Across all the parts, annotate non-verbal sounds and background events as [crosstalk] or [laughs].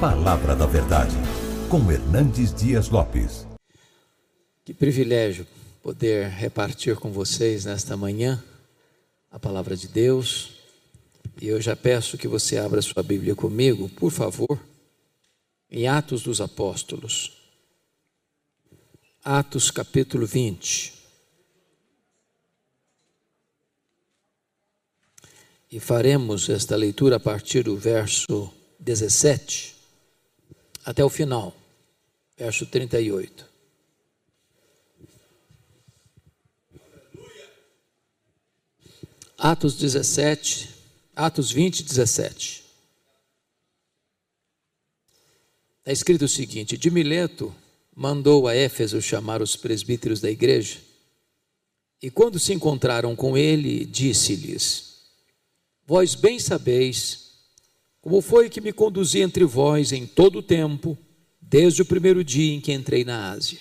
Palavra da Verdade, com Hernandes Dias Lopes. Que privilégio poder repartir com vocês nesta manhã a palavra de Deus. E eu já peço que você abra sua Bíblia comigo, por favor, em Atos dos Apóstolos. Atos capítulo 20. E faremos esta leitura a partir do verso 17 até o final, verso 38. Atos 17, Atos 20, 17. Está escrito o seguinte: De Mileto mandou a Éfeso chamar os presbíteros da igreja, e quando se encontraram com ele, disse-lhes: Vós bem sabeis como foi que me conduzi entre vós em todo o tempo, desde o primeiro dia em que entrei na Ásia,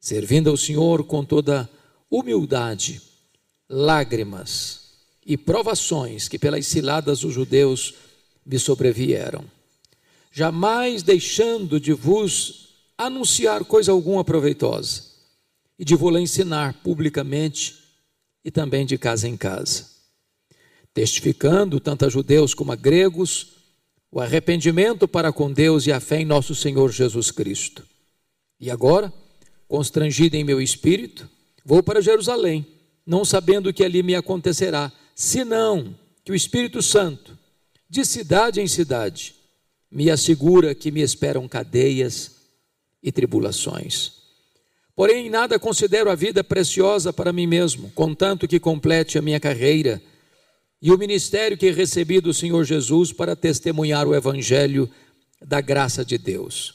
servindo ao Senhor com toda humildade, lágrimas e provações que pelas ciladas dos judeus me sobrevieram, jamais deixando de vos anunciar coisa alguma proveitosa e de vou-la ensinar publicamente e também de casa em casa testificando tanto a judeus como a gregos o arrependimento para com Deus e a fé em nosso Senhor Jesus Cristo. E agora, constrangido em meu espírito, vou para Jerusalém, não sabendo o que ali me acontecerá, senão que o Espírito Santo, de cidade em cidade, me assegura que me esperam cadeias e tribulações. Porém, nada considero a vida preciosa para mim mesmo, contanto que complete a minha carreira e o ministério que recebi do Senhor Jesus para testemunhar o evangelho da graça de Deus.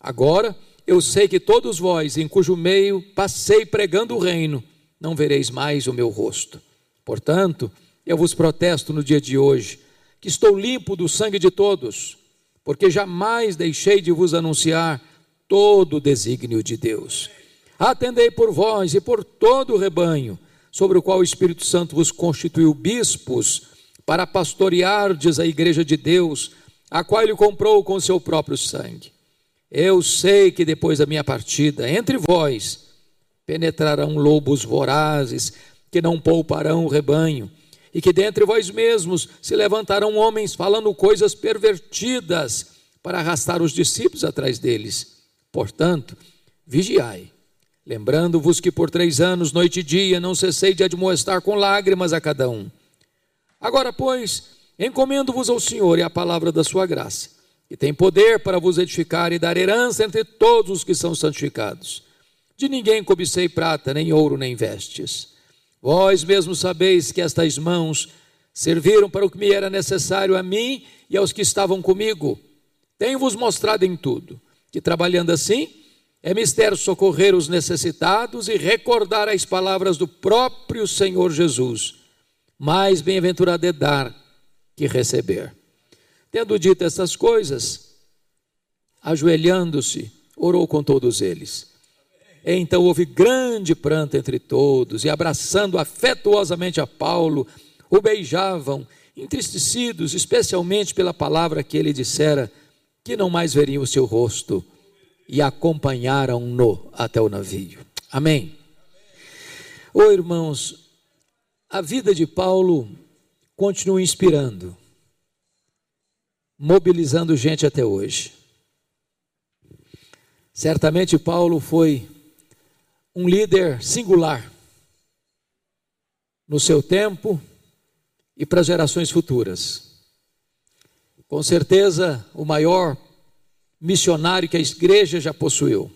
Agora, eu sei que todos vós, em cujo meio passei pregando o reino, não vereis mais o meu rosto. Portanto, eu vos protesto no dia de hoje, que estou limpo do sangue de todos, porque jamais deixei de vos anunciar todo o desígnio de Deus. Atendei por vós e por todo o rebanho sobre o qual o Espírito Santo vos constituiu bispos para pastoreardes a igreja de Deus, a qual ele comprou com seu próprio sangue. Eu sei que depois da minha partida, entre vós, penetrarão lobos vorazes que não pouparão o rebanho, e que dentre vós mesmos se levantarão homens falando coisas pervertidas para arrastar os discípulos atrás deles. Portanto, vigiai lembrando-vos que por três anos, noite e dia, não cessei de admoestar com lágrimas a cada um. Agora, pois, encomendo-vos ao Senhor e à palavra da sua graça, que tem poder para vos edificar e dar herança entre todos os que são santificados. De ninguém cobicei prata, nem ouro, nem vestes. Vós mesmos sabeis que estas mãos serviram para o que me era necessário a mim e aos que estavam comigo. Tenho-vos mostrado em tudo que, trabalhando assim, é mistério socorrer os necessitados e recordar as palavras do próprio Senhor Jesus. Mais bem-aventurado é dar que receber. Tendo dito essas coisas, ajoelhando-se, orou com todos eles. Então houve grande pranto entre todos, e abraçando afetuosamente a Paulo, o beijavam, entristecidos, especialmente pela palavra que ele dissera, que não mais veriam o seu rosto e acompanharam-no até o navio. Amém. Ô oh, irmãos, a vida de Paulo continua inspirando, mobilizando gente até hoje. Certamente Paulo foi um líder singular no seu tempo e para gerações futuras. Com certeza, o maior missionário que a igreja já possuiu.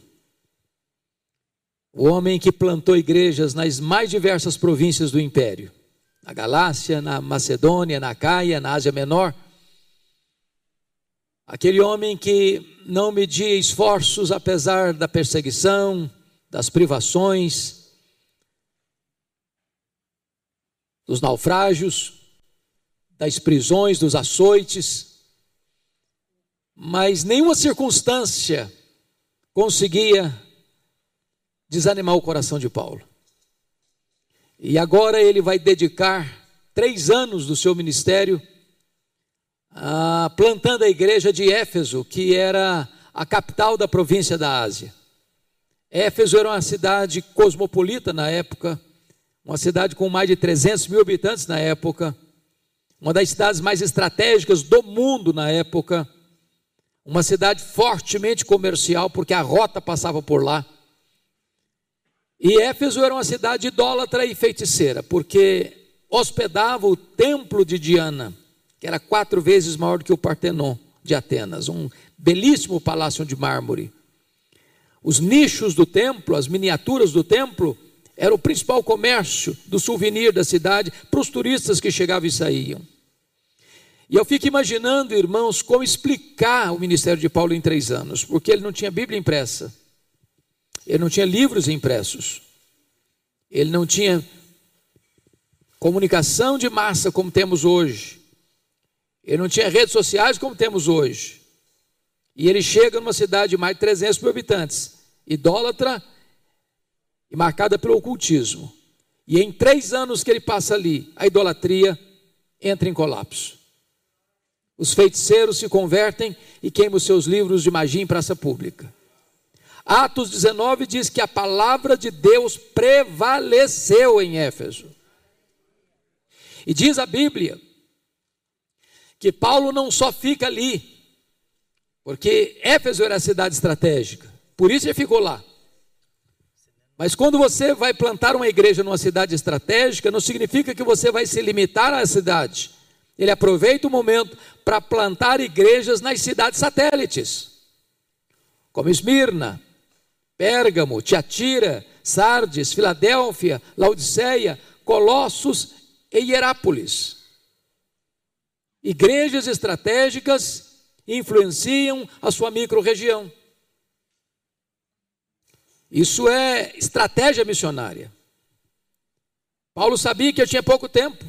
O homem que plantou igrejas nas mais diversas províncias do império, na Galácia, na Macedônia, na Caia, na Ásia Menor. Aquele homem que não media esforços apesar da perseguição, das privações, dos naufrágios, das prisões, dos açoites mas nenhuma circunstância conseguia desanimar o coração de Paulo. E agora ele vai dedicar três anos do seu ministério ah, plantando a igreja de Éfeso, que era a capital da província da Ásia. Éfeso era uma cidade cosmopolita na época, uma cidade com mais de 300 mil habitantes na época, uma das cidades mais estratégicas do mundo na época, uma cidade fortemente comercial, porque a rota passava por lá. E Éfeso era uma cidade idólatra e feiticeira, porque hospedava o templo de Diana, que era quatro vezes maior do que o Partenon de Atenas, um belíssimo palácio de mármore. Os nichos do templo, as miniaturas do templo, era o principal comércio do souvenir da cidade para os turistas que chegavam e saíam. E eu fico imaginando, irmãos, como explicar o ministério de Paulo em três anos, porque ele não tinha Bíblia impressa, ele não tinha livros impressos, ele não tinha comunicação de massa como temos hoje, ele não tinha redes sociais como temos hoje. E ele chega numa cidade de mais de 300 mil habitantes, idólatra e marcada pelo ocultismo. E em três anos que ele passa ali, a idolatria entra em colapso. Os feiticeiros se convertem e queimam seus livros de magia em praça pública. Atos 19 diz que a palavra de Deus prevaleceu em Éfeso. E diz a Bíblia que Paulo não só fica ali, porque Éfeso era a cidade estratégica, por isso ele ficou lá. Mas quando você vai plantar uma igreja numa cidade estratégica, não significa que você vai se limitar à cidade. Ele aproveita o momento para plantar igrejas nas cidades satélites, como Esmirna, Pérgamo, Tiatira, Sardes, Filadélfia, Laodiceia, Colossos e Hierápolis. Igrejas estratégicas influenciam a sua microrregião. Isso é estratégia missionária. Paulo sabia que eu tinha pouco tempo.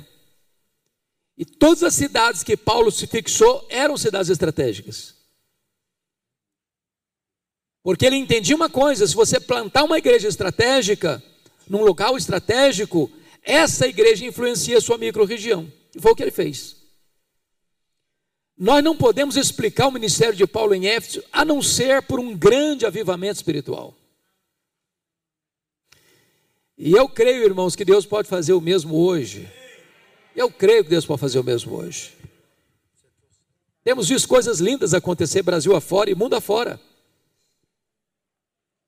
E todas as cidades que Paulo se fixou eram cidades estratégicas. Porque ele entendia uma coisa: se você plantar uma igreja estratégica, num local estratégico, essa igreja influencia a sua microrregião. E foi o que ele fez. Nós não podemos explicar o ministério de Paulo em Éfeso a não ser por um grande avivamento espiritual. E eu creio, irmãos, que Deus pode fazer o mesmo hoje. Eu creio que Deus pode fazer o mesmo hoje. Temos visto coisas lindas acontecer Brasil afora e mundo afora.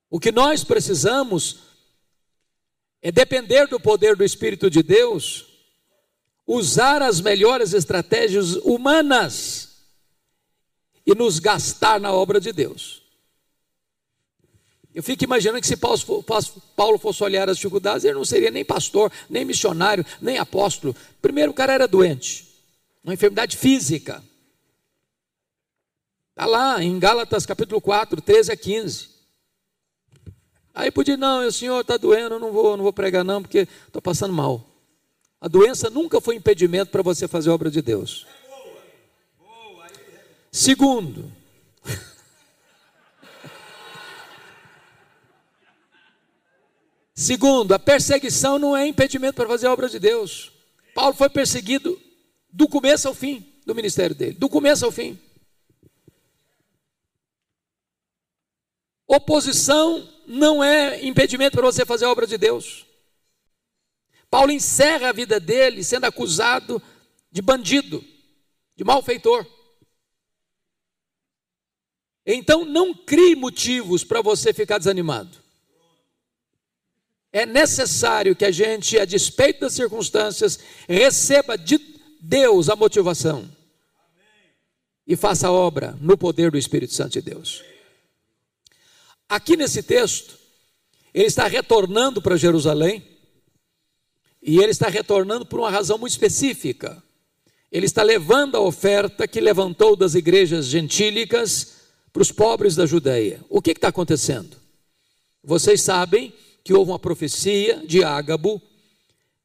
O que nós precisamos é depender do poder do Espírito de Deus usar as melhores estratégias humanas e nos gastar na obra de Deus. Eu fico imaginando que se Paulo fosse olhar as dificuldades, ele não seria nem pastor, nem missionário, nem apóstolo. Primeiro, o cara era doente, uma enfermidade física. Está lá em Gálatas capítulo 4, 13 a 15. Aí podia, não, o senhor está doendo, eu não vou, não vou pregar não, porque estou passando mal. A doença nunca foi impedimento para você fazer a obra de Deus. Segundo, Segundo, a perseguição não é impedimento para fazer a obra de Deus. Paulo foi perseguido do começo ao fim do ministério dele, do começo ao fim. Oposição não é impedimento para você fazer a obra de Deus. Paulo encerra a vida dele sendo acusado de bandido, de malfeitor. Então não crie motivos para você ficar desanimado. É necessário que a gente, a despeito das circunstâncias, receba de Deus a motivação e faça a obra no poder do Espírito Santo de Deus. Aqui nesse texto, ele está retornando para Jerusalém e ele está retornando por uma razão muito específica. Ele está levando a oferta que levantou das igrejas gentílicas para os pobres da Judéia. O que está acontecendo? Vocês sabem que houve uma profecia de Ágabo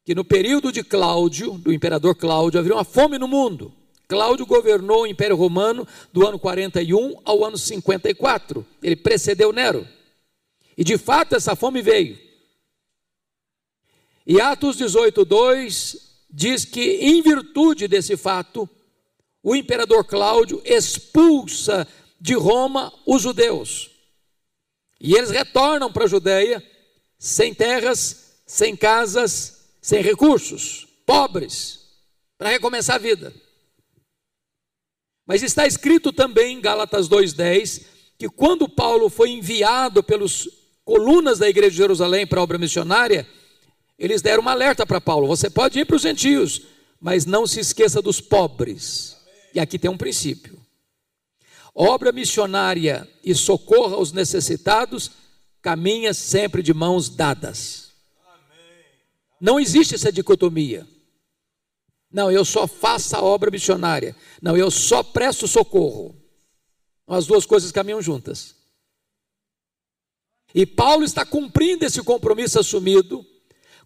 que no período de Cláudio, do imperador Cláudio, haveria uma fome no mundo. Cláudio governou o Império Romano do ano 41 ao ano 54. Ele precedeu Nero. E de fato essa fome veio. E Atos 18:2 diz que em virtude desse fato, o imperador Cláudio expulsa de Roma os judeus. E eles retornam para a Judéia sem terras, sem casas, sem recursos, pobres, para recomeçar a vida. Mas está escrito também em Gálatas 2:10 que quando Paulo foi enviado pelos colunas da igreja de Jerusalém para a obra missionária, eles deram uma alerta para Paulo: você pode ir para os gentios, mas não se esqueça dos pobres. E aqui tem um princípio: obra missionária e socorro aos necessitados caminha sempre de mãos dadas. Não existe essa dicotomia. Não, eu só faço a obra missionária. Não, eu só presto socorro. As duas coisas caminham juntas. E Paulo está cumprindo esse compromisso assumido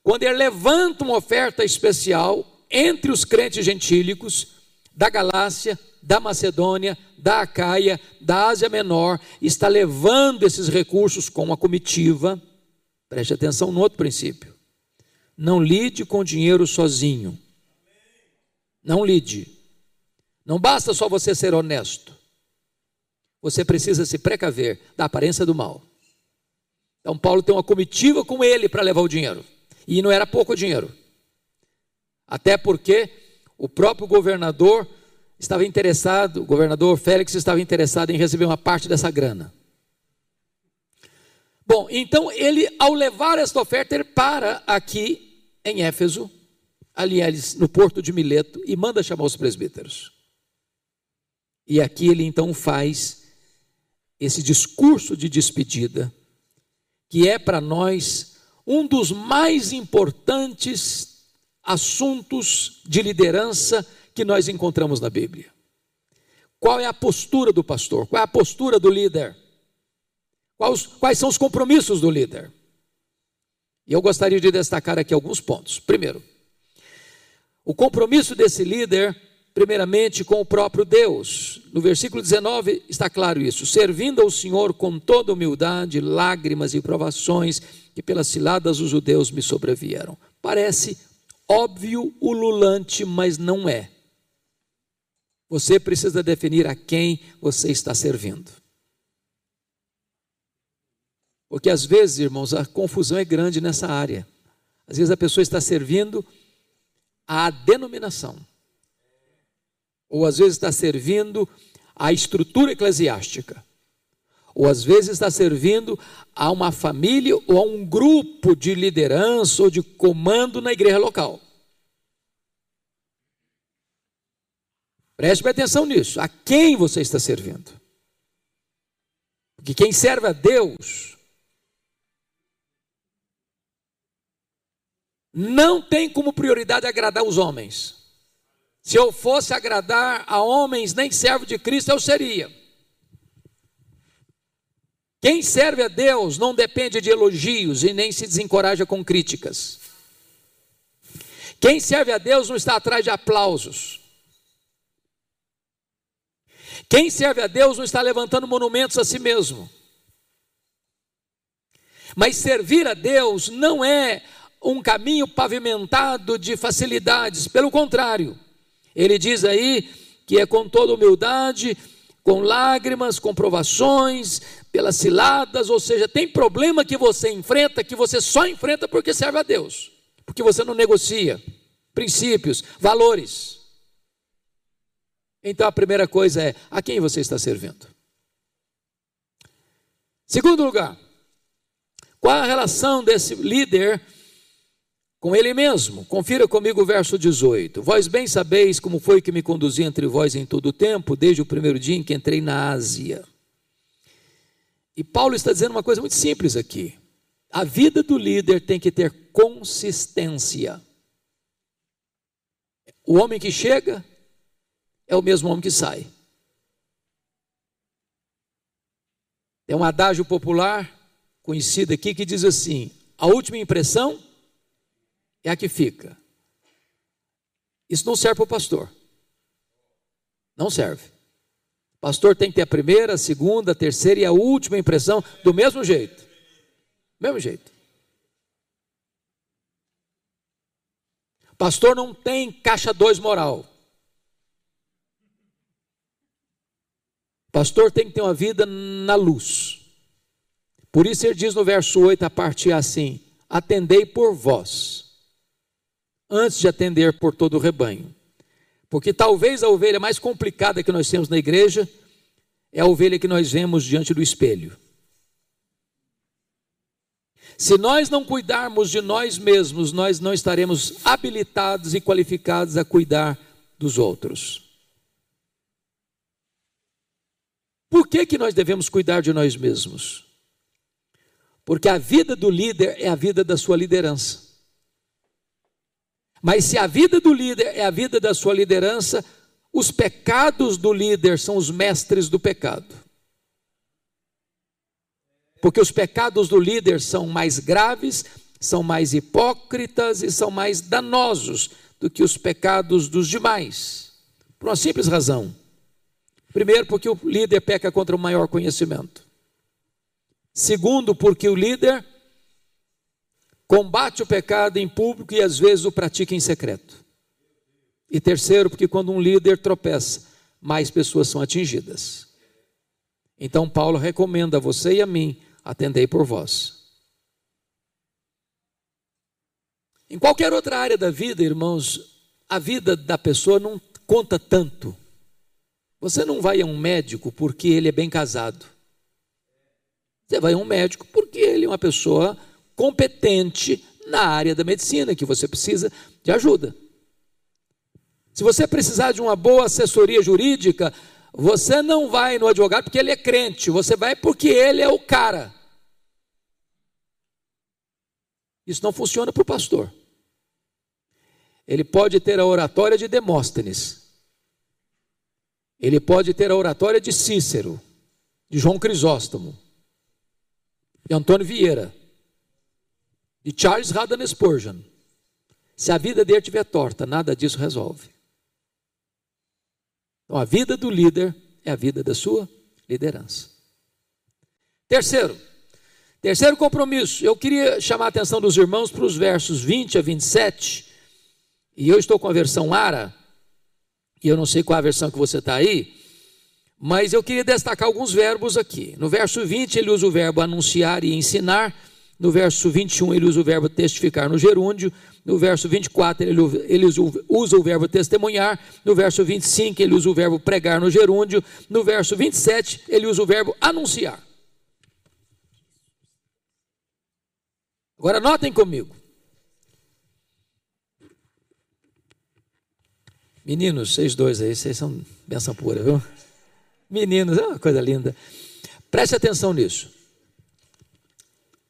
quando ele levanta uma oferta especial entre os crentes gentílicos da Galácia, da Macedônia, da Acaia, da Ásia Menor, está levando esses recursos com a comitiva. Preste atenção no outro princípio. Não lide com dinheiro sozinho. Não lide. Não basta só você ser honesto. Você precisa se precaver da aparência do mal. Então, Paulo tem uma comitiva com ele para levar o dinheiro. E não era pouco dinheiro. Até porque o próprio governador estava interessado, o governador Félix estava interessado em receber uma parte dessa grana. Bom, então ele, ao levar esta oferta, ele para aqui em Éfeso, ali no porto de Mileto, e manda chamar os presbíteros. E aqui ele então faz esse discurso de despedida, que é para nós um dos mais importantes assuntos de liderança que nós encontramos na Bíblia. Qual é a postura do pastor? Qual é a postura do líder? Quais, quais são os compromissos do líder? E eu gostaria de destacar aqui alguns pontos. Primeiro, o compromisso desse líder primeiramente com o próprio Deus. No versículo 19 está claro isso: servindo ao Senhor com toda humildade, lágrimas e provações que pelas ciladas os judeus me sobrevieram. Parece óbvio, ululante, mas não é. Você precisa definir a quem você está servindo. Porque às vezes, irmãos, a confusão é grande nessa área. Às vezes a pessoa está servindo à denominação ou às vezes está servindo à estrutura eclesiástica, ou às vezes está servindo a uma família ou a um grupo de liderança ou de comando na igreja local. Preste atenção nisso. A quem você está servindo? Porque quem serve a Deus não tem como prioridade agradar os homens. Se eu fosse agradar a homens, nem servo de Cristo eu seria. Quem serve a Deus não depende de elogios e nem se desencoraja com críticas. Quem serve a Deus não está atrás de aplausos. Quem serve a Deus não está levantando monumentos a si mesmo. Mas servir a Deus não é um caminho pavimentado de facilidades, pelo contrário. Ele diz aí que é com toda humildade, com lágrimas, com provações, pelas ciladas, ou seja, tem problema que você enfrenta que você só enfrenta porque serve a Deus, porque você não negocia princípios, valores. Então a primeira coisa é: a quem você está servindo? Segundo lugar, qual a relação desse líder com ele mesmo. Confira comigo o verso 18. Vós bem sabeis como foi que me conduzi entre vós em todo o tempo, desde o primeiro dia em que entrei na Ásia. E Paulo está dizendo uma coisa muito simples aqui. A vida do líder tem que ter consistência. O homem que chega é o mesmo homem que sai. Tem um adágio popular conhecido aqui que diz assim: a última impressão é a que fica. Isso não serve para o pastor. Não serve. O pastor tem que ter a primeira, a segunda, a terceira e a última impressão do mesmo jeito. Mesmo jeito. Pastor não tem caixa dois moral. Pastor tem que ter uma vida na luz. Por isso ele diz no verso 8, a parte assim: Atendei por vós, antes de atender por todo o rebanho. Porque talvez a ovelha mais complicada que nós temos na igreja é a ovelha que nós vemos diante do espelho. Se nós não cuidarmos de nós mesmos, nós não estaremos habilitados e qualificados a cuidar dos outros. Por que, que nós devemos cuidar de nós mesmos? Porque a vida do líder é a vida da sua liderança. Mas se a vida do líder é a vida da sua liderança, os pecados do líder são os mestres do pecado. Porque os pecados do líder são mais graves, são mais hipócritas e são mais danosos do que os pecados dos demais. Por uma simples razão. Primeiro, porque o líder peca contra o maior conhecimento. Segundo, porque o líder combate o pecado em público e às vezes o pratica em secreto. E terceiro, porque quando um líder tropeça, mais pessoas são atingidas. Então Paulo recomenda a você e a mim atendei por vós. Em qualquer outra área da vida, irmãos, a vida da pessoa não conta tanto. Você não vai a um médico porque ele é bem casado. Você vai a um médico porque ele é uma pessoa competente na área da medicina, que você precisa de ajuda. Se você precisar de uma boa assessoria jurídica, você não vai no advogado porque ele é crente, você vai porque ele é o cara. Isso não funciona para o pastor. Ele pode ter a oratória de Demóstenes, ele pode ter a oratória de Cícero, de João Crisóstomo, de Antônio Vieira, de Charles Haddon Spurgeon. Se a vida dele estiver torta, nada disso resolve. Então, a vida do líder é a vida da sua liderança. Terceiro, terceiro compromisso, eu queria chamar a atenção dos irmãos para os versos 20 a 27, e eu estou com a versão ARA, e eu não sei qual a versão que você está aí, mas eu queria destacar alguns verbos aqui. No verso 20, ele usa o verbo anunciar e ensinar. No verso 21, ele usa o verbo testificar no gerúndio. No verso 24, ele, ele usa o verbo testemunhar. No verso 25, ele usa o verbo pregar no gerúndio. No verso 27, ele usa o verbo anunciar. Agora notem comigo. Meninos, vocês dois aí, vocês são benção pura, viu? Meninos, é uma coisa linda. Preste atenção nisso.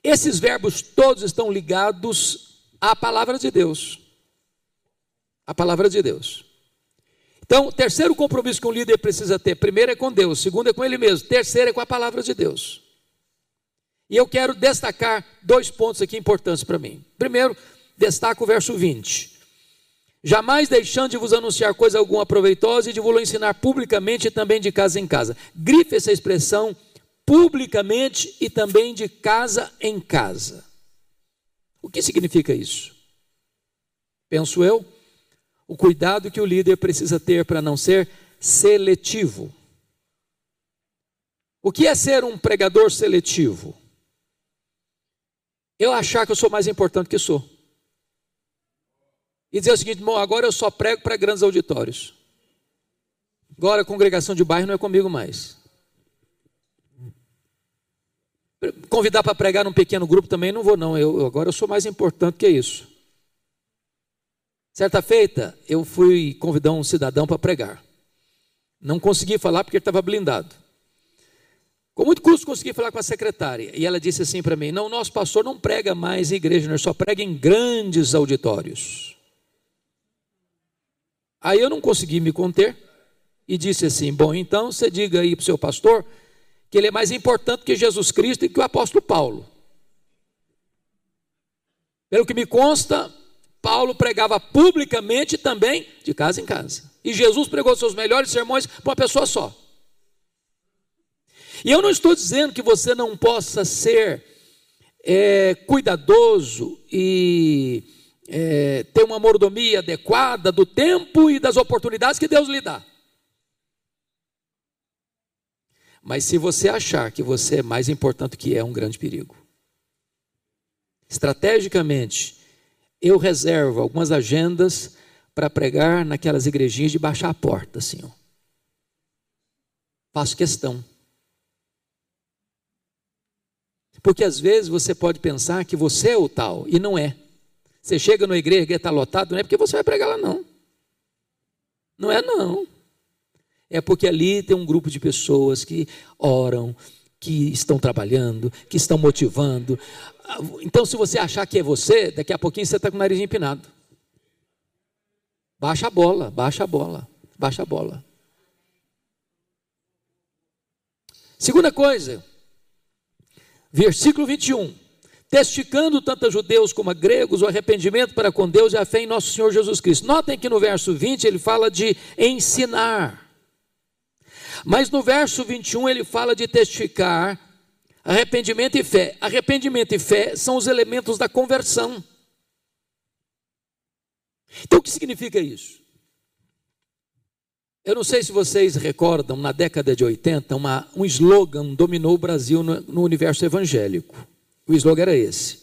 Esses verbos todos estão ligados a palavra de Deus. A palavra de Deus. Então, o terceiro compromisso que um líder precisa ter: primeiro é com Deus, segundo é com ele mesmo, terceiro é com a palavra de Deus. E eu quero destacar dois pontos aqui importantes para mim. Primeiro, destaco o verso 20. Jamais deixando de vos anunciar coisa alguma proveitosa e de vos ensinar publicamente e também de casa em casa. Grife essa expressão publicamente e também de casa em casa. O que significa isso? Penso eu, o cuidado que o líder precisa ter para não ser seletivo. O que é ser um pregador seletivo? Eu achar que eu sou mais importante que sou. E dizer o seguinte, irmão, agora eu só prego para grandes auditórios. Agora a congregação de bairro não é comigo mais. Convidar para pregar num pequeno grupo também não vou, não. Eu, agora eu sou mais importante que isso. Certa feita, eu fui convidar um cidadão para pregar. Não consegui falar porque ele estava blindado. Com muito custo consegui falar com a secretária. E ela disse assim para mim: Não, nosso pastor não prega mais em igreja, nós só prega em grandes auditórios. Aí eu não consegui me conter e disse assim: Bom, então você diga aí para o seu pastor que ele é mais importante que Jesus Cristo e que o apóstolo Paulo. Pelo que me consta, Paulo pregava publicamente também de casa em casa. E Jesus pregou seus melhores sermões para uma pessoa só. E eu não estou dizendo que você não possa ser é, cuidadoso e é, ter uma mordomia adequada do tempo e das oportunidades que Deus lhe dá. Mas se você achar que você é mais importante que é, é um grande perigo. Estrategicamente, eu reservo algumas agendas para pregar naquelas igrejinhas de baixar a porta, assim. Ó. Faço questão. Porque às vezes você pode pensar que você é o tal, e não é. Você chega na igreja, que está lotado, não é porque você vai pregar lá, não. Não é, não. É porque ali tem um grupo de pessoas que oram, que estão trabalhando, que estão motivando. Então, se você achar que é você, daqui a pouquinho você está com o nariz empinado. Baixa a bola, baixa a bola, baixa a bola. Segunda coisa, versículo 21. Testificando tanto a judeus como a gregos o arrependimento para com Deus e a fé em nosso Senhor Jesus Cristo. Notem que no verso 20 ele fala de ensinar. Mas no verso 21 ele fala de testificar arrependimento e fé. Arrependimento e fé são os elementos da conversão. Então o que significa isso? Eu não sei se vocês recordam, na década de 80, uma, um slogan dominou o Brasil no, no universo evangélico. O slogan era esse: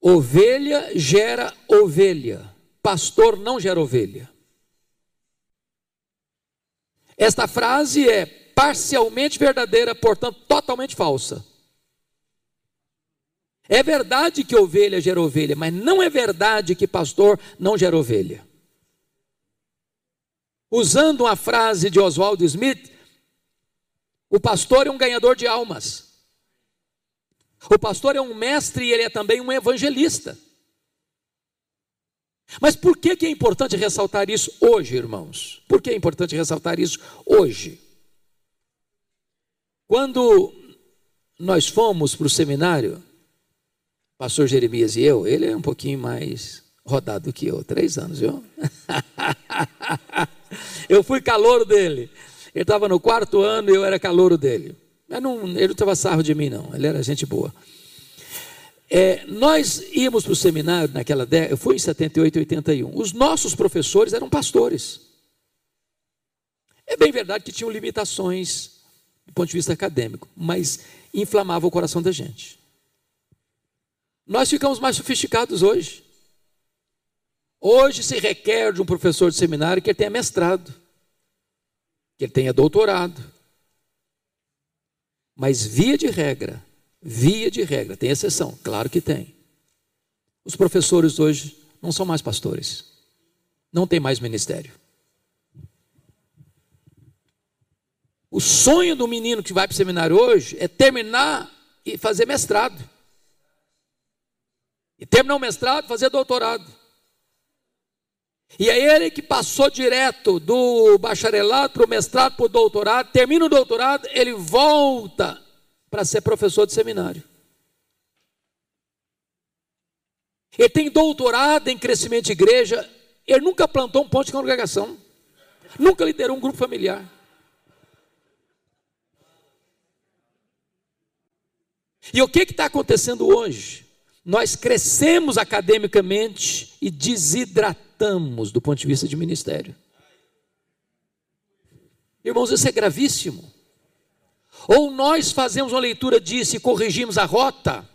Ovelha gera ovelha, pastor não gera ovelha. Esta frase é parcialmente verdadeira, portanto, totalmente falsa. É verdade que ovelha gera ovelha, mas não é verdade que pastor não gera ovelha. Usando uma frase de Oswald Smith, o pastor é um ganhador de almas. O pastor é um mestre e ele é também um evangelista. Mas por que, que é importante ressaltar isso hoje, irmãos? Por que é importante ressaltar isso hoje? Quando nós fomos para o seminário, pastor Jeremias e eu, ele é um pouquinho mais rodado que eu, três anos, viu? [laughs] Eu fui calouro dele. Ele estava no quarto ano e eu era calouro dele. Mas não, ele não estava sarro de mim, não. Ele era gente boa. É, nós íamos para o seminário naquela década, eu fui em 78, 81. Os nossos professores eram pastores. É bem verdade que tinham limitações do ponto de vista acadêmico, mas inflamava o coração da gente. Nós ficamos mais sofisticados hoje. Hoje se requer de um professor de seminário que ele tenha mestrado, que ele tenha doutorado. Mas via de regra, via de regra, tem exceção, claro que tem. Os professores hoje não são mais pastores, não tem mais ministério. O sonho do menino que vai para o seminário hoje é terminar e fazer mestrado. E terminar o mestrado, fazer doutorado. E é ele que passou direto do bacharelado para o mestrado, para o doutorado, termina o doutorado, ele volta para ser professor de seminário. Ele tem doutorado em crescimento de igreja, ele nunca plantou um ponto de congregação, nunca liderou um grupo familiar. E o que está acontecendo hoje? Nós crescemos academicamente e desidratamos do ponto de vista de ministério. Irmãos, isso é gravíssimo. Ou nós fazemos uma leitura disso e corrigimos a rota,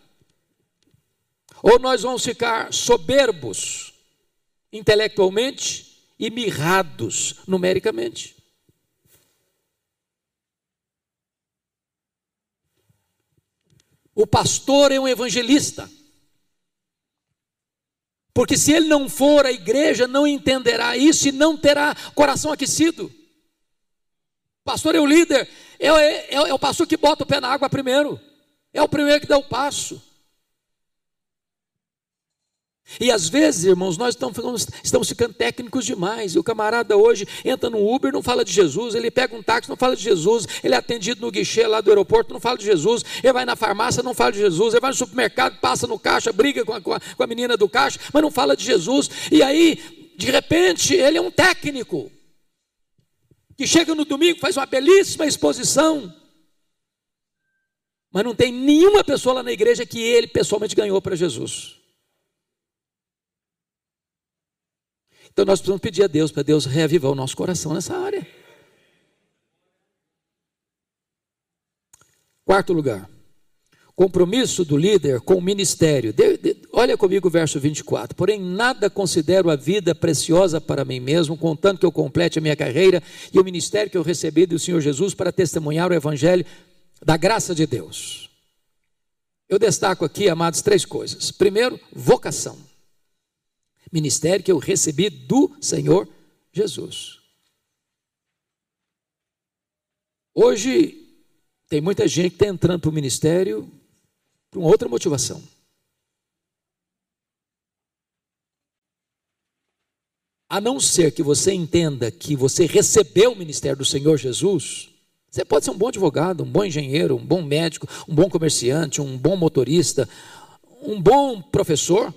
ou nós vamos ficar soberbos intelectualmente e mirrados numericamente. O pastor é um evangelista. Porque se ele não for, a igreja não entenderá isso e não terá coração aquecido. Pastor é o líder, é, é, é, é o pastor que bota o pé na água primeiro, é o primeiro que dá o passo. E às vezes, irmãos, nós estamos, estamos ficando técnicos demais. E o camarada hoje entra no Uber, não fala de Jesus. Ele pega um táxi, não fala de Jesus. Ele é atendido no guichê lá do aeroporto, não fala de Jesus. Ele vai na farmácia, não fala de Jesus. Ele vai no supermercado, passa no caixa, briga com a, com a, com a menina do caixa, mas não fala de Jesus. E aí, de repente, ele é um técnico que chega no domingo, faz uma belíssima exposição. Mas não tem nenhuma pessoa lá na igreja que ele pessoalmente ganhou para Jesus. Então nós precisamos pedir a Deus para Deus reavivar o nosso coração nessa área. Quarto lugar, compromisso do líder com o ministério. De, de, olha comigo o verso 24. Porém, nada considero a vida preciosa para mim mesmo, contanto que eu complete a minha carreira e o ministério que eu recebi do Senhor Jesus para testemunhar o evangelho da graça de Deus. Eu destaco aqui, amados, três coisas. Primeiro, vocação. Ministério que eu recebi do Senhor Jesus. Hoje, tem muita gente que está entrando para o ministério por uma outra motivação. A não ser que você entenda que você recebeu o ministério do Senhor Jesus, você pode ser um bom advogado, um bom engenheiro, um bom médico, um bom comerciante, um bom motorista, um bom professor.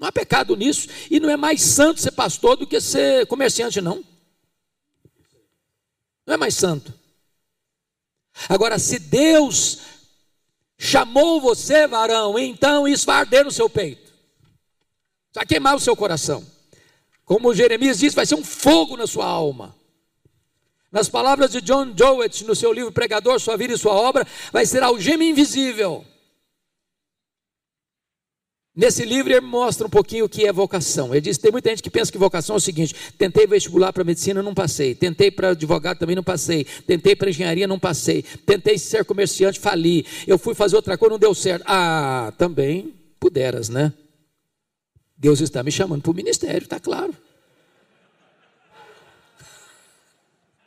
Não há pecado nisso. E não é mais santo ser pastor do que ser comerciante, não. Não é mais santo. Agora, se Deus chamou você, varão, então isso vai arder no seu peito, vai queimar o seu coração. Como Jeremias diz, vai ser um fogo na sua alma. Nas palavras de John Jowett, no seu livro Pregador, Sua Vida e Sua Obra, vai ser algema invisível Nesse livro ele mostra um pouquinho o que é vocação. Ele diz: tem muita gente que pensa que vocação é o seguinte: tentei vestibular para medicina, não passei. Tentei para advogado, também não passei. Tentei para engenharia, não passei. Tentei ser comerciante, fali. Eu fui fazer outra coisa, não deu certo. Ah, também puderas, né? Deus está me chamando para o ministério, está claro.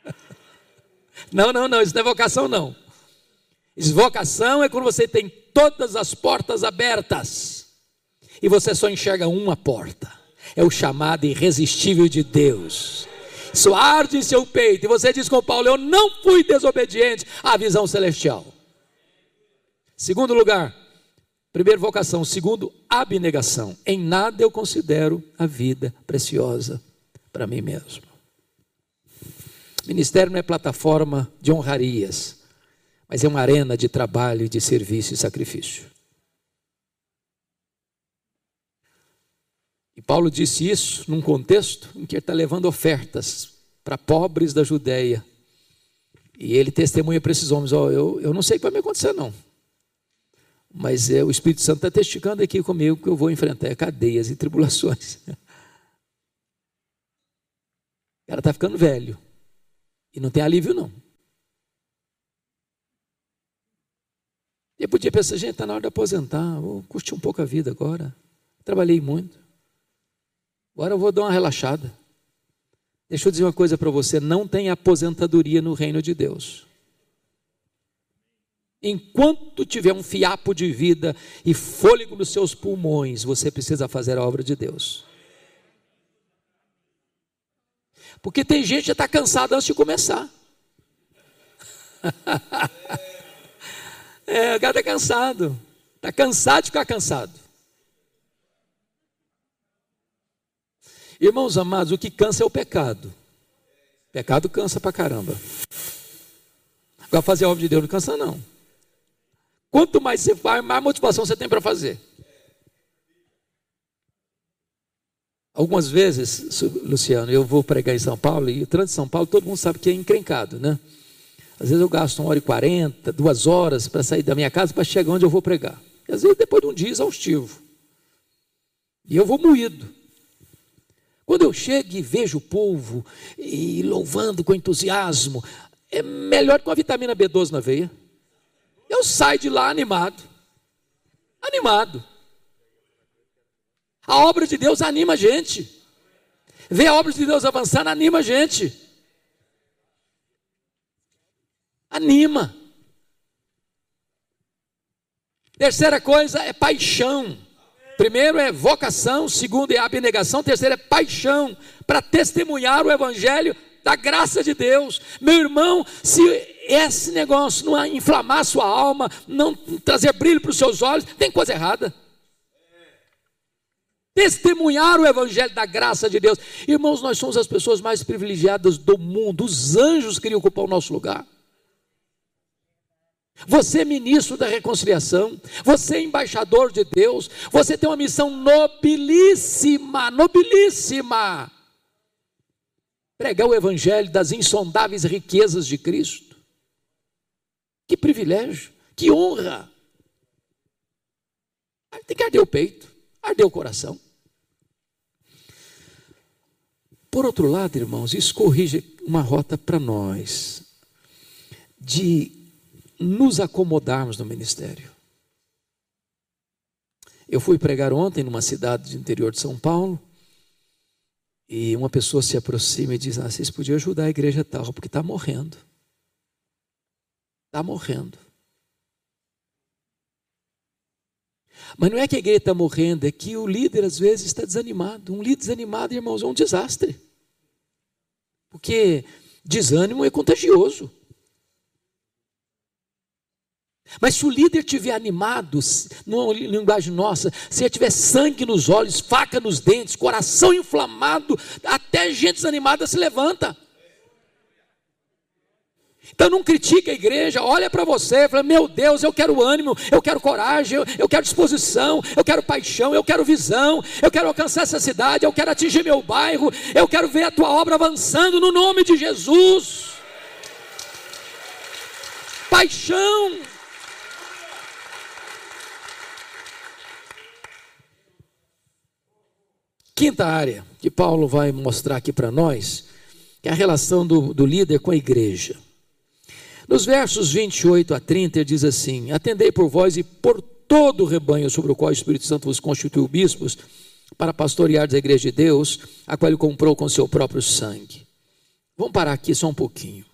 [laughs] Não, não, não, isso não é vocação, não. Isso, vocação é quando você tem todas as portas abertas e você só enxerga uma porta. É o chamado irresistível de Deus. Isso arde em seu peito. E você diz com Paulo: Eu não fui desobediente à visão celestial. Segundo lugar, primeiro, vocação. Segundo, abnegação. Em nada eu considero a vida preciosa para mim mesmo. Ministério não é plataforma de honrarias, mas é uma arena de trabalho, de serviço e sacrifício. E Paulo disse isso num contexto em que ele está levando ofertas para pobres da Judéia. E ele testemunha para esses homens: oh, eu, eu não sei o que vai me acontecer, não. Mas é, o Espírito Santo está testificando aqui comigo que eu vou enfrentar cadeias e tribulações. [laughs] O cara está ficando velho. E não tem alívio, não. Eu podia pensar, gente, está na hora de aposentar, vou curtir um pouco a vida agora. Trabalhei muito. Agora eu vou dar uma relaxada. Deixa eu dizer uma coisa para você: não tem aposentadoria no reino de Deus. Enquanto tiver um fiapo de vida e fôlego nos seus pulmões, você precisa fazer a obra de Deus. Porque tem gente que já está cansada antes de começar. [laughs] é, o cara está cansado. Está cansado de ficar cansado. Irmãos amados, o que cansa é o pecado. Pecado cansa pra caramba. Agora fazer a obra de Deus não cansa, não. Quanto mais você faz, mais motivação você tem para fazer. Algumas vezes, Luciano, eu vou pregar em São Paulo, e o trânsito de São Paulo todo mundo sabe que é encrencado, né? Às vezes eu gasto uma hora e quarenta, duas horas para sair da minha casa para chegar onde eu vou pregar. E às vezes depois de um dia exaustivo. E eu vou moído. Quando eu chego e vejo o povo e louvando com entusiasmo, é melhor que uma vitamina B12 na veia. Eu saio de lá animado. Animado. A obra de Deus anima a gente. Ver a obra de Deus avançando anima a gente. Anima. Terceira coisa é paixão. Primeiro é vocação, segundo é abnegação, terceiro é paixão para testemunhar o evangelho da graça de Deus. Meu irmão, se esse negócio não inflamar sua alma, não trazer brilho para os seus olhos, tem coisa errada. Testemunhar o evangelho da graça de Deus. Irmãos, nós somos as pessoas mais privilegiadas do mundo. Os anjos queriam ocupar o nosso lugar. Você é ministro da reconciliação, você é embaixador de Deus, você tem uma missão nobilíssima, nobilíssima. Pregar o evangelho das insondáveis riquezas de Cristo. Que privilégio, Que honra! Tem que arder o peito, arder o coração. Por outro lado, irmãos, isso corrige uma rota para nós de nos acomodarmos no ministério. Eu fui pregar ontem numa cidade do interior de São Paulo e uma pessoa se aproxima e diz: ah, vocês podiam ajudar a igreja tal, porque está morrendo. Está morrendo. Mas não é que a igreja está morrendo, é que o líder às vezes está desanimado. Um líder desanimado, irmãos, é um desastre. Porque desânimo é contagioso. Mas se o líder estiver animado, numa linguagem nossa, se ele tiver sangue nos olhos, faca nos dentes, coração inflamado, até gente desanimada se levanta. Então não critique a igreja, olha para você, fala, meu Deus, eu quero ânimo, eu quero coragem, eu, quero disposição, eu quero paixão, eu quero visão, eu quero alcançar essa cidade, eu quero atingir meu bairro, eu quero ver a tua obra avançando no nome de Jesus. Paixão. Quinta área que Paulo vai mostrar aqui para nós é a relação do, do líder com a igreja. Nos versos 28 a 30, ele diz assim: Atendei por vós e por todo o rebanho sobre o qual o Espírito Santo vos constituiu bispos, para pastorear a igreja de Deus, a qual ele comprou com seu próprio sangue. Vamos parar aqui só um pouquinho.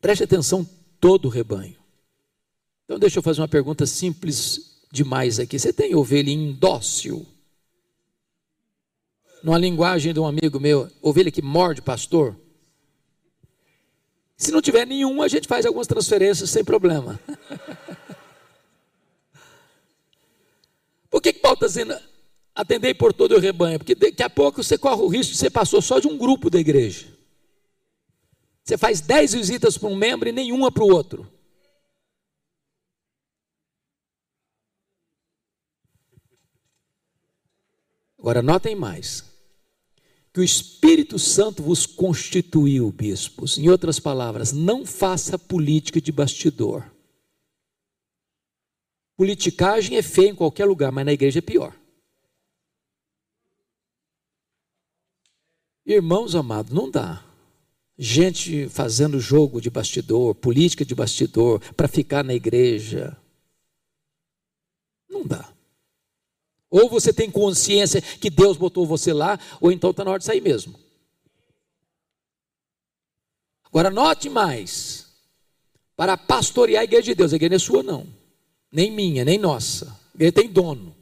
Preste atenção, todo o rebanho. Então, deixa eu fazer uma pergunta simples demais aqui. Você tem ovelha indócil? Numa linguagem de um amigo meu, ovelha que morde pastor? Se não tiver nenhum, a gente faz algumas transferências sem problema. Por que, que Paulo está dizendo atendei por todo o rebanho? Porque daqui a pouco você corre o risco de você passou só de um grupo da igreja. Você faz dez visitas para um membro e nenhuma para o outro. Agora notem mais que o Espírito Santo vos constituiu bispos. Em outras palavras, não faça política de bastidor. Politicagem é feia em qualquer lugar, mas na igreja é pior. Irmãos amados, não dá. Gente fazendo jogo de bastidor, política de bastidor, para ficar na igreja. Não dá. Ou você tem consciência que Deus botou você lá, ou então está na hora de sair mesmo. Agora, note mais: para pastorear a igreja de Deus, a igreja não é sua, não, nem minha, nem nossa. A igreja tem dono.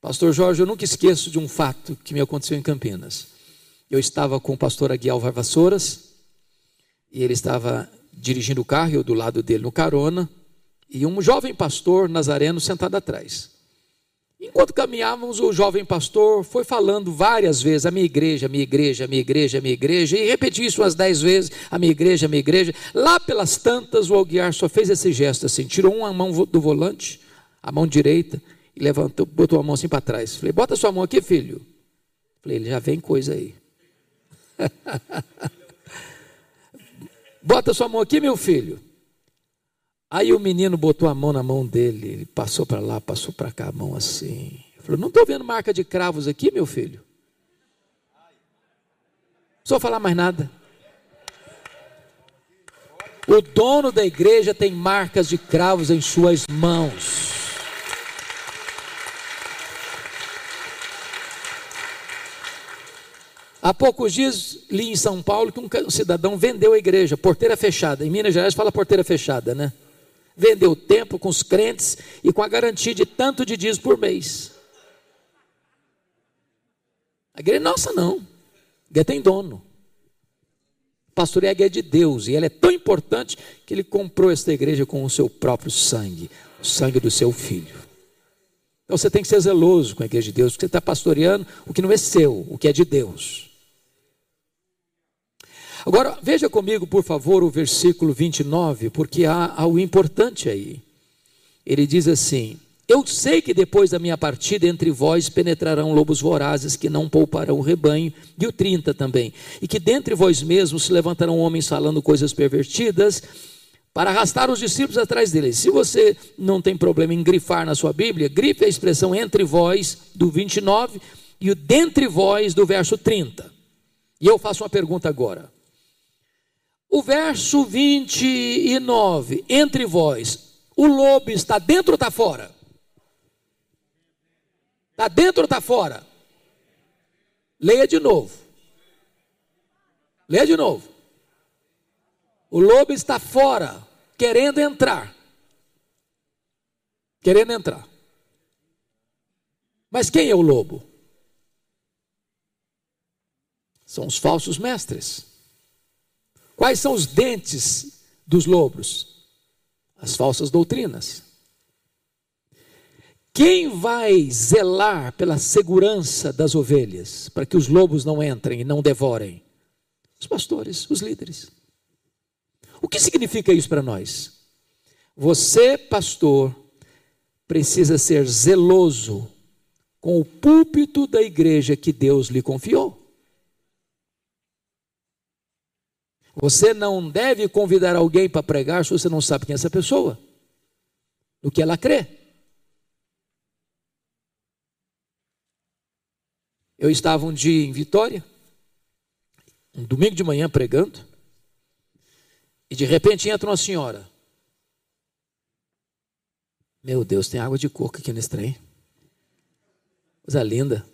Pastor Jorge, eu nunca esqueço de um fato que me aconteceu em Campinas. Eu estava com o pastor Aguial Vassouras, e ele estava dirigindo o carro, eu do lado dele no carona, e um jovem pastor nazareno sentado atrás. Enquanto caminhávamos, o jovem pastor foi falando várias vezes: a minha igreja, a minha igreja, a minha igreja, a minha igreja, e repetiu isso umas dez vezes: a minha igreja, a minha igreja. Lá pelas tantas, o Alguiar só fez esse gesto assim: tirou uma mão do volante, a mão direita, e levantou, botou a mão assim para trás. Falei: bota sua mão aqui, filho. Falei: ele já vem coisa aí. [laughs] bota sua mão aqui, meu filho. Aí o menino botou a mão na mão dele, ele passou para lá, passou para cá a mão assim. Falou: Não estou vendo marca de cravos aqui, meu filho. Não falar mais nada. O dono da igreja tem marcas de cravos em suas mãos. Há poucos dias li em São Paulo que um cidadão vendeu a igreja, porteira fechada. Em Minas Gerais fala porteira fechada, né? Vendeu tempo com os crentes e com a garantia de tanto de dias por mês. A igreja é nossa, não. A igreja tem dono. Pastoreia a igreja de Deus. E ela é tão importante que ele comprou esta igreja com o seu próprio sangue o sangue do seu filho. Então você tem que ser zeloso com a igreja de Deus, porque você está pastoreando o que não é seu, o que é de Deus. Agora, veja comigo, por favor, o versículo 29, porque há algo importante aí. Ele diz assim: Eu sei que depois da minha partida entre vós penetrarão lobos vorazes que não pouparão o rebanho, e o 30 também, e que dentre vós mesmos se levantarão homens falando coisas pervertidas para arrastar os discípulos atrás deles. Se você não tem problema em grifar na sua Bíblia, grife a expressão entre vós do 29 e o dentre vós do verso 30. E eu faço uma pergunta agora. O verso 29, entre vós, o lobo está dentro ou está fora? Está dentro ou está fora? Leia de novo. Leia de novo. O lobo está fora, querendo entrar. Querendo entrar. Mas quem é o lobo? São os falsos mestres. Quais são os dentes dos lobos? As falsas doutrinas. Quem vai zelar pela segurança das ovelhas, para que os lobos não entrem e não devorem? Os pastores, os líderes. O que significa isso para nós? Você, pastor, precisa ser zeloso com o púlpito da igreja que Deus lhe confiou. Você não deve convidar alguém para pregar se você não sabe quem é essa pessoa, no que ela crê. Eu estava um dia em Vitória, um domingo de manhã pregando, e de repente entra uma senhora. Meu Deus, tem água de coco aqui nesse trem. Coisa linda.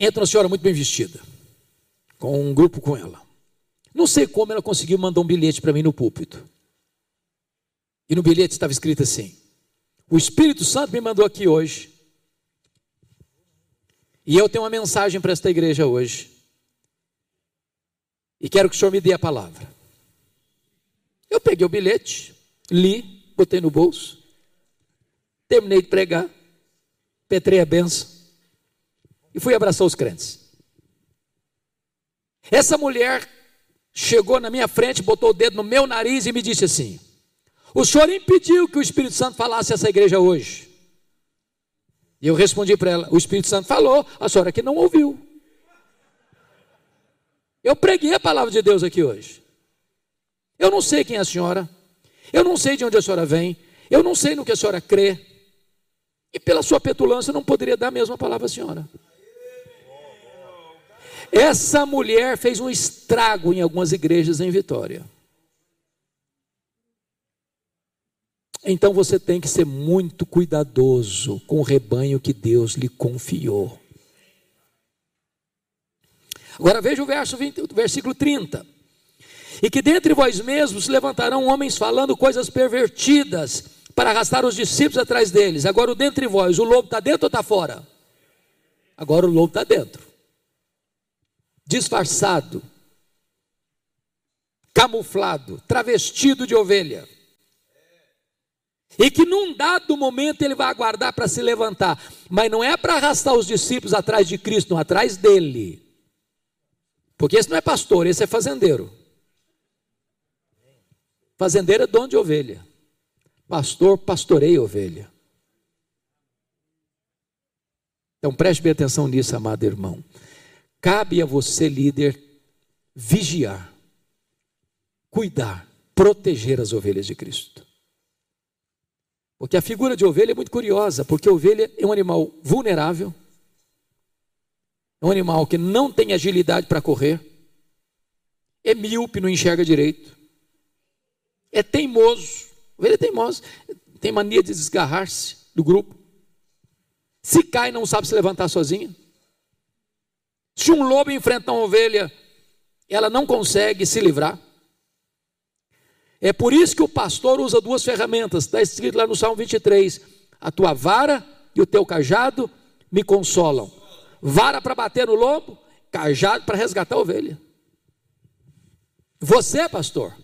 Entra uma senhora muito bem vestida, com um grupo com ela. Não sei como ela conseguiu mandar um bilhete para mim no púlpito. E no bilhete estava escrito assim: O Espírito Santo me mandou aqui hoje. E eu tenho uma mensagem para esta igreja hoje. E quero que o senhor me dê a palavra. Eu peguei o bilhete, li, botei no bolso, terminei de pregar, petrei a benção e fui abraçar os crentes. Essa mulher chegou na minha frente, botou o dedo no meu nariz e me disse assim: O senhor impediu que o Espírito Santo falasse essa igreja hoje. E eu respondi para ela: O Espírito Santo falou, a senhora que não ouviu. Eu preguei a palavra de Deus aqui hoje. Eu não sei quem é a senhora, eu não sei de onde a senhora vem, eu não sei no que a senhora crê, e pela sua petulância eu não poderia dar a mesma palavra à senhora. Essa mulher fez um estrago em algumas igrejas em Vitória. Então você tem que ser muito cuidadoso com o rebanho que Deus lhe confiou. Agora veja o verso 20, versículo 30. E que dentre vós mesmos levantarão homens falando coisas pervertidas para arrastar os discípulos atrás deles. Agora o dentre vós, o lobo está dentro ou está fora? Agora o lobo está dentro. Disfarçado, camuflado, travestido de ovelha. E que num dado momento ele vai aguardar para se levantar, mas não é para arrastar os discípulos atrás de Cristo, não atrás dele. Porque esse não é pastor, esse é fazendeiro. Fazendeiro é dono de ovelha. Pastor pastoreia ovelha. Então preste bem atenção nisso, amado irmão. Cabe a você, líder, vigiar, cuidar, proteger as ovelhas de Cristo. Porque a figura de ovelha é muito curiosa, porque ovelha é um animal vulnerável, é um animal que não tem agilidade para correr, é míope, não enxerga direito, é teimoso, ovelha é teimoso, tem mania de desgarrar-se do grupo. Se cai, não sabe se levantar sozinha. Se um lobo enfrentar uma ovelha, ela não consegue se livrar. É por isso que o pastor usa duas ferramentas, está escrito lá no Salmo 23: a tua vara e o teu cajado me consolam vara para bater no lobo, cajado para resgatar a ovelha. Você, pastor,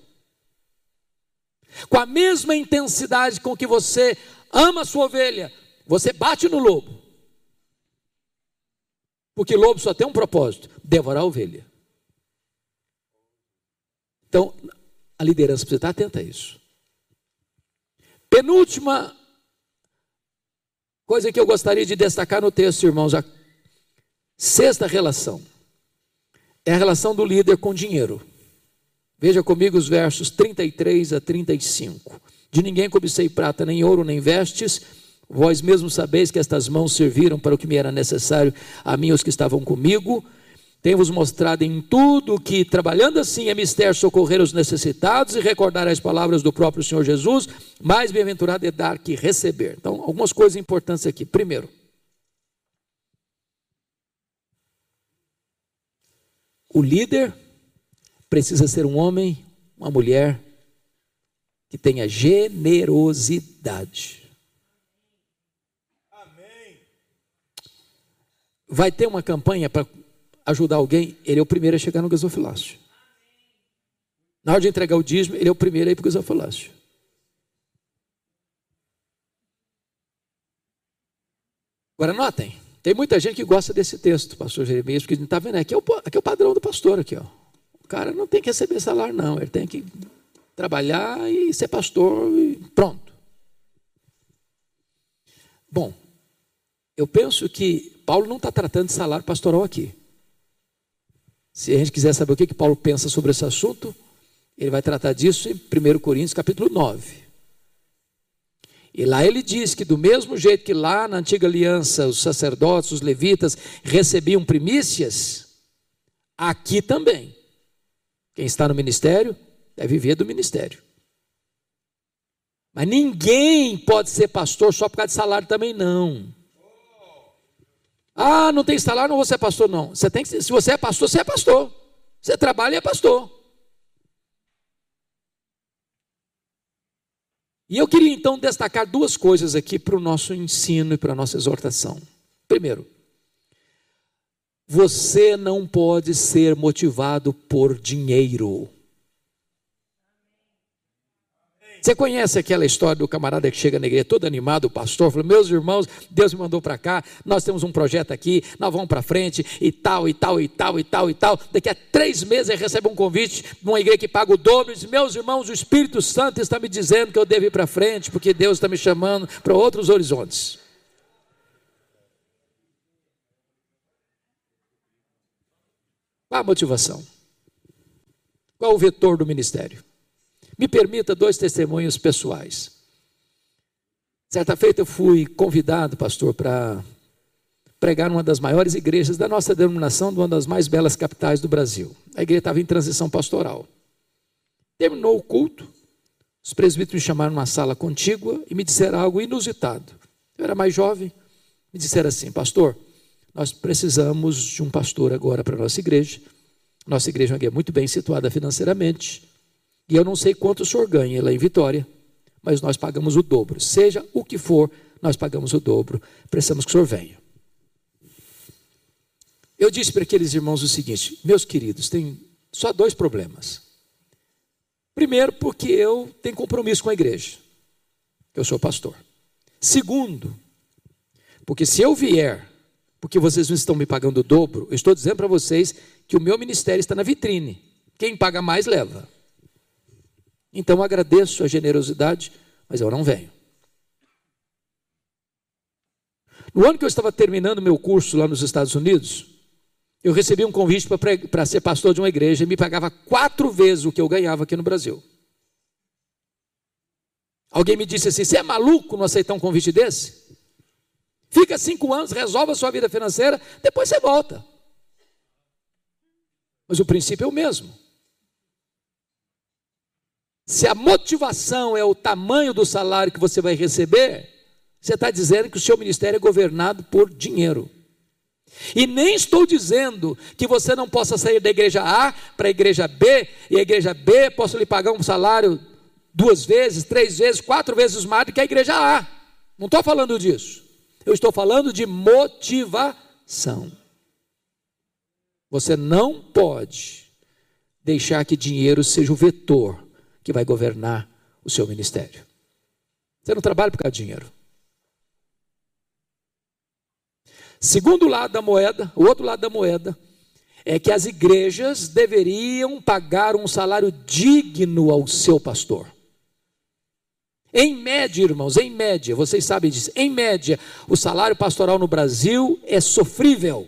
com a mesma intensidade com que você ama a sua ovelha, você bate no lobo. Porque lobo só tem um propósito: devorar a ovelha. Então, a liderança precisa estar atenta a isso. Penúltima coisa que eu gostaria de destacar no texto, irmãos, a Sexta relação é a relação do líder com dinheiro. Veja comigo os versos 33 a 35. De ninguém cobicei prata, nem ouro, nem vestes. Vós mesmos sabeis que estas mãos serviram para o que me era necessário a mim e os que estavam comigo. Tenho-vos mostrado em tudo que, trabalhando assim, é mistério socorrer os necessitados e recordar as palavras do próprio Senhor Jesus, mais bem-aventurado é dar que receber. Então, algumas coisas importantes aqui. Primeiro, o líder precisa ser um homem, uma mulher que tenha generosidade. Vai ter uma campanha para ajudar alguém, ele é o primeiro a chegar no gasofilácio. Na hora de entregar o dízimo, ele é o primeiro a ir para o gasofilácio. Agora notem, tem muita gente que gosta desse texto, pastor Jeremias, porque não está vendo, aqui é, o, aqui é o padrão do pastor aqui, ó. O cara não tem que receber salário, não, ele tem que trabalhar e ser pastor e pronto. Bom, eu penso que Paulo não está tratando de salário pastoral aqui. Se a gente quiser saber o que, que Paulo pensa sobre esse assunto, ele vai tratar disso em 1 Coríntios capítulo 9. E lá ele diz que do mesmo jeito que lá na antiga aliança os sacerdotes, os levitas recebiam primícias, aqui também. Quem está no ministério deve viver do ministério. Mas ninguém pode ser pastor só por causa de salário também não. Ah, não tem salário, não vou ser pastor, não. Você tem que, se você é pastor, você é pastor. Você trabalha e é pastor. E eu queria então destacar duas coisas aqui para o nosso ensino e para a nossa exortação. Primeiro, você não pode ser motivado por dinheiro. Você conhece aquela história do camarada que chega na igreja todo animado, o pastor, falou: Meus irmãos, Deus me mandou para cá, nós temos um projeto aqui, nós vamos para frente, e tal, e tal, e tal, e tal, e tal. Daqui a três meses ele recebe um convite de uma igreja que paga o dobro, e diz: Meus irmãos, o Espírito Santo está me dizendo que eu devo ir para frente, porque Deus está me chamando para outros horizontes. Qual a motivação? Qual o vetor do ministério? Me permita dois testemunhos pessoais. Certa feita eu fui convidado, pastor, para pregar numa das maiores igrejas da nossa denominação, de uma das mais belas capitais do Brasil. A igreja estava em transição pastoral. Terminou o culto, os presbíteros me chamaram numa sala contígua e me disseram algo inusitado. Eu era mais jovem, me disseram assim, pastor, nós precisamos de um pastor agora para a nossa igreja. Nossa igreja é muito bem situada financeiramente. E eu não sei quanto o senhor ganha lá em Vitória, mas nós pagamos o dobro. Seja o que for, nós pagamos o dobro. Precisamos que o senhor venha. Eu disse para aqueles irmãos o seguinte: meus queridos, tem só dois problemas. Primeiro, porque eu tenho compromisso com a igreja, eu sou pastor. Segundo, porque se eu vier, porque vocês não estão me pagando o dobro, eu estou dizendo para vocês que o meu ministério está na vitrine. Quem paga mais leva. Então agradeço a generosidade, mas eu não venho. No ano que eu estava terminando meu curso lá nos Estados Unidos, eu recebi um convite para ser pastor de uma igreja e me pagava quatro vezes o que eu ganhava aqui no Brasil. Alguém me disse assim: você é maluco não aceitar um convite desse? Fica cinco anos, resolve a sua vida financeira, depois você volta. Mas o princípio é o mesmo. Se a motivação é o tamanho do salário que você vai receber, você está dizendo que o seu ministério é governado por dinheiro. E nem estou dizendo que você não possa sair da igreja A para a igreja B, e a igreja B possa lhe pagar um salário duas vezes, três vezes, quatro vezes mais do que a igreja A. Não estou falando disso. Eu estou falando de motivação. Você não pode deixar que dinheiro seja o vetor que vai governar o seu ministério. Você não trabalha por causa de dinheiro. Segundo lado da moeda, o outro lado da moeda, é que as igrejas deveriam pagar um salário digno ao seu pastor. Em média, irmãos, em média, vocês sabem disso, em média, o salário pastoral no Brasil é sofrível.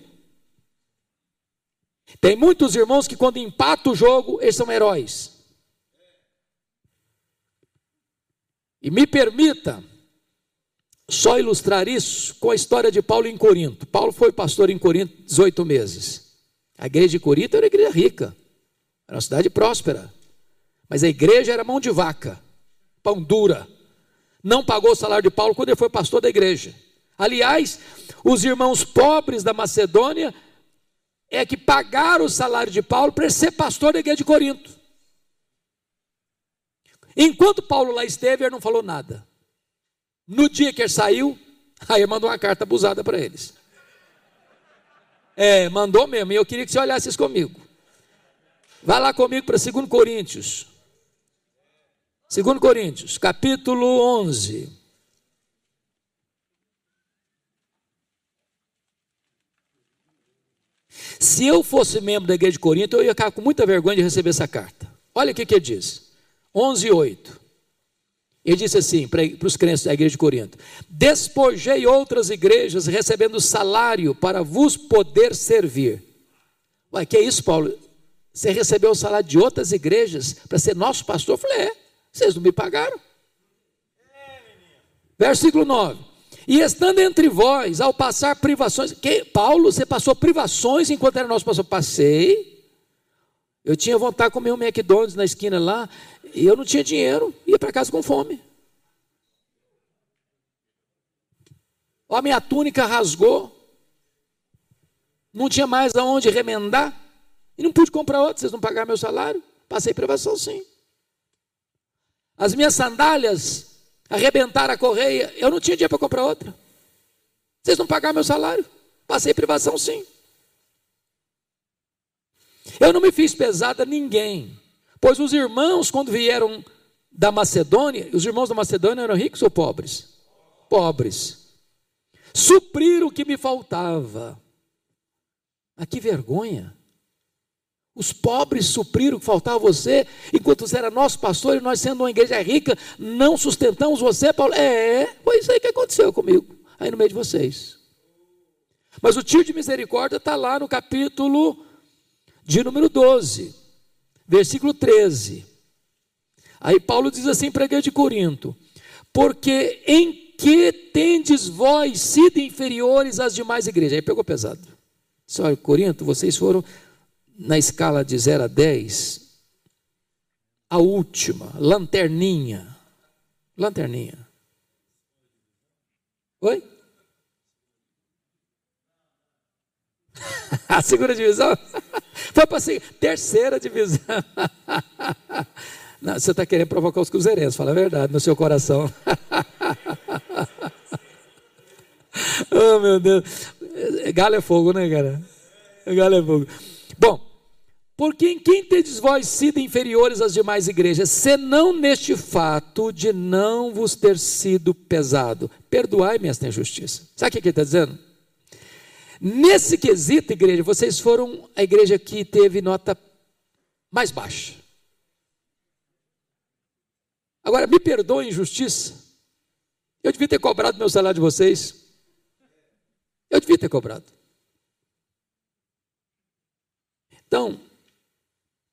Tem muitos irmãos que, quando empata o jogo, eles são heróis. E me permita só ilustrar isso com a história de Paulo em Corinto. Paulo foi pastor em Corinto 18 meses. A igreja de Corinto era uma igreja rica, era uma cidade próspera. Mas a igreja era mão de vaca, pão dura. Não pagou o salário de Paulo quando ele foi pastor da igreja. Aliás, os irmãos pobres da Macedônia é que pagaram o salário de Paulo para ele ser pastor da igreja de Corinto. Enquanto Paulo lá esteve, ele não falou nada. No dia que ele saiu, aí mandou uma carta abusada para eles. É, mandou mesmo, e eu queria que você olhasse isso comigo. Vai lá comigo para 2 Coríntios. 2 Coríntios, capítulo 11. Se eu fosse membro da igreja de Corinto, eu ia ficar com muita vergonha de receber essa carta. Olha o que, que ele diz. 11, 8. Ele disse assim para, os crentes da igreja de Corinto: Despojei outras igrejas recebendo salário para vos poder servir. Ué, que é isso, Paulo? Você recebeu o salário de outras igrejas para ser nosso pastor? Eu falei: É, vocês não me pagaram. Versículo 9. E estando entre vós, ao passar privações, que, Paulo, você passou privações enquanto era nosso pastor? Passei. Eu tinha vontade de comer um McDonald's na esquina lá, e eu não tinha dinheiro, ia para casa com fome. Ó, a minha túnica rasgou, não tinha mais aonde remendar, e não pude comprar outra, vocês não pagaram meu salário, passei privação sim. As minhas sandálias arrebentaram a correia, eu não tinha dinheiro para comprar outra. Vocês não pagaram meu salário, passei privação sim. Eu não me fiz pesada a ninguém, pois os irmãos, quando vieram da Macedônia, os irmãos da Macedônia eram ricos ou pobres? Pobres. Supriram o que me faltava. Ah, que vergonha. Os pobres supriram o que faltava a você, enquanto você era nosso pastor e nós, sendo uma igreja rica, não sustentamos você, Paulo. É, foi isso aí que aconteceu comigo, aí no meio de vocês. Mas o tio de misericórdia está lá no capítulo de número 12, versículo 13. Aí Paulo diz assim para a igreja de Corinto: Porque em que tendes vós sido inferiores às demais igrejas? Aí pegou pesado. Olha, Corinto, vocês foram na escala de 0 a 10, a última, lanterninha. Lanterninha. Oi? [laughs] a segunda divisão? [laughs] Foi para a terceira divisão. [laughs] Não, você está querendo provocar os cruzeirenses, fala a verdade, no seu coração. [laughs] oh, meu Deus. Galho é fogo, né, cara? Galho é fogo. Bom, porque em quem tendes vós sido inferiores às demais igrejas, senão neste fato de não vos ter sido pesado? Perdoai-me esta injustiça. Sabe o que ele está dizendo? Nesse quesito, igreja, vocês foram a igreja que teve nota mais baixa. Agora, me perdoe a injustiça. Eu devia ter cobrado meu salário de vocês. Eu devia ter cobrado. Então,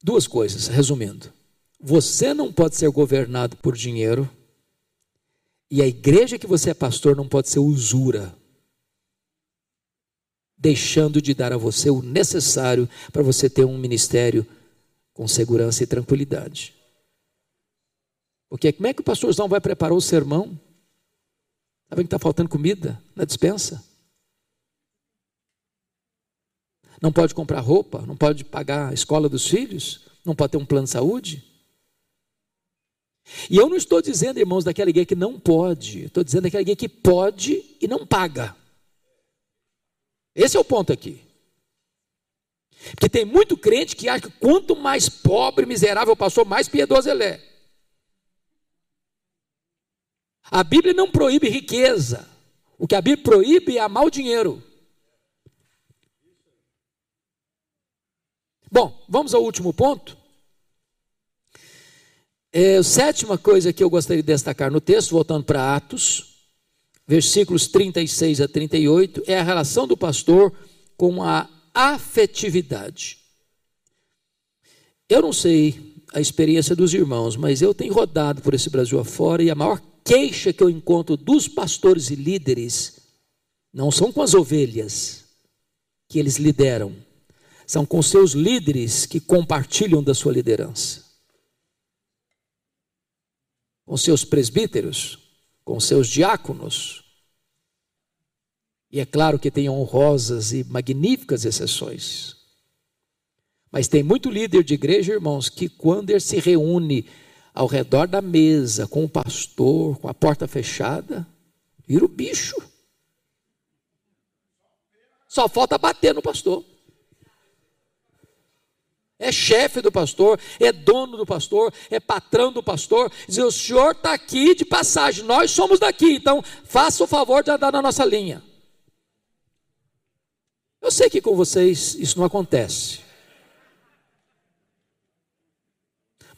duas coisas, resumindo. Você não pode ser governado por dinheiro, e a igreja que você é pastor não pode ser usura deixando de dar a você o necessário para você ter um ministério com segurança e tranquilidade. Porque como é que o pastorzão vai preparar o sermão? Sabe que está faltando comida na dispensa? Não pode comprar roupa, não pode pagar a escola dos filhos, não pode ter um plano de saúde. E eu não estou dizendo, irmãos, daquela igreja que não pode, estou dizendo daquela igreja que pode e não paga. Esse é o ponto aqui. Porque tem muito crente que acha que quanto mais pobre, miserável o pastor, mais piedoso ele é. A Bíblia não proíbe riqueza. O que a Bíblia proíbe é amar o dinheiro. Bom, vamos ao último ponto. É, a sétima coisa que eu gostaria de destacar no texto, voltando para Atos, versículos 36 a 38, é a relação do pastor com a afetividade. Eu não sei a experiência dos irmãos, mas eu tenho rodado por esse Brasil afora e a maior queixa que eu encontro dos pastores e líderes não são com as ovelhas que eles lideram, são com seus líderes que compartilham da sua liderança. Com seus presbíteros, com seus diáconos. E é claro que tem honrosas e magníficas exceções. Mas tem muito líder de igreja, irmãos, que quando ele se reúne ao redor da mesa com o pastor, com a porta fechada, vira o bicho. Só falta bater no pastor. É chefe do pastor, é dono do pastor, é patrão do pastor. Dizer, o senhor está aqui de passagem, nós somos daqui, então faça o favor de andar na nossa linha. Eu sei que com vocês isso não acontece.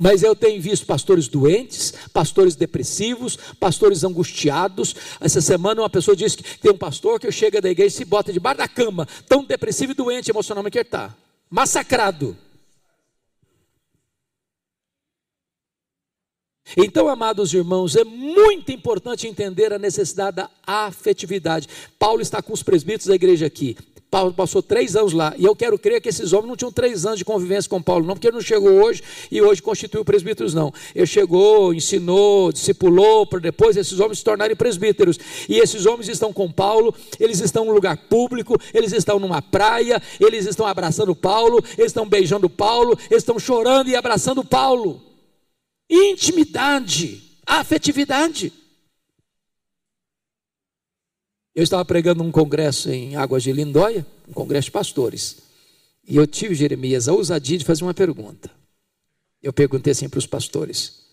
Mas eu tenho visto pastores doentes, pastores depressivos, pastores angustiados. Essa semana uma pessoa disse que tem um pastor que chega da igreja e se bota debaixo da cama, tão depressivo e doente emocionalmente que ele está. Massacrado. Então, amados irmãos, é muito importante entender a necessidade da afetividade. Paulo está com os presbíteros da igreja aqui. Paulo passou três anos lá. E eu quero crer que esses homens não tinham três anos de convivência com Paulo, não, porque ele não chegou hoje e hoje constituiu presbíteros, não. Ele chegou, ensinou, discipulou, para depois esses homens se tornarem presbíteros. E esses homens estão com Paulo, eles estão num lugar público, eles estão numa praia, eles estão abraçando Paulo, eles estão beijando Paulo, eles estão chorando e abraçando Paulo. Intimidade, afetividade. Eu estava pregando num congresso em Águas de Lindóia, um congresso de pastores. E eu tive, Jeremias, a ousadia de fazer uma pergunta. Eu perguntei assim para os pastores: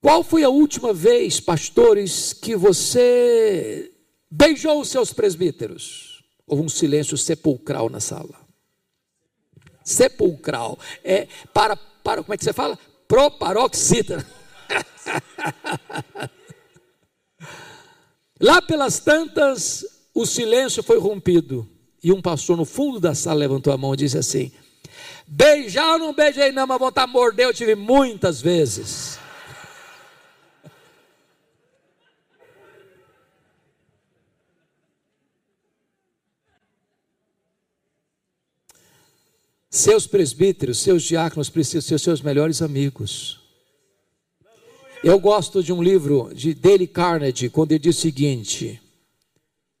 Qual foi a última vez, pastores, que você beijou os seus presbíteros? Houve um silêncio sepulcral na sala. Sepulcral. É para, para como é que você fala? Proparoxítona. Lá pelas tantas, o silêncio foi rompido. E um pastor no fundo da sala levantou a mão e disse assim: Beijar eu não beijei, não, mas vontade de morder eu tive muitas vezes. Seus presbíteros, seus diáconos precisam ser seus melhores amigos. Eu gosto de um livro de Dale Carnegie, quando ele diz o seguinte: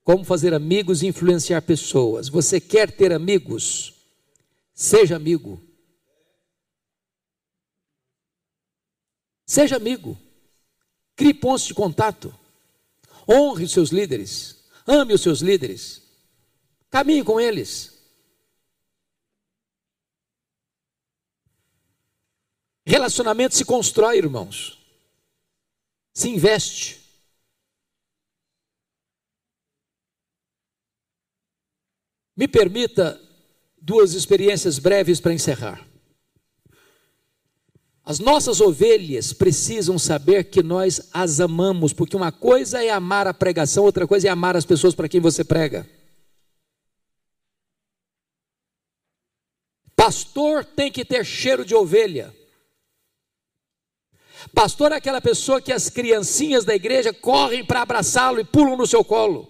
Como fazer amigos e influenciar pessoas. Você quer ter amigos? Seja amigo. Seja amigo. Crie pontos de contato. Honre os seus líderes. Ame os seus líderes. Caminhe com eles. Relacionamento se constrói, irmãos se investe. Me permita duas experiências breves para encerrar. As nossas ovelhas precisam saber que nós as amamos, porque uma coisa é amar a pregação, outra coisa é amar as pessoas para quem você prega. Pastor tem que ter cheiro de ovelha. Pastor é aquela pessoa que as criancinhas da igreja correm para abraçá-lo e pulam no seu colo.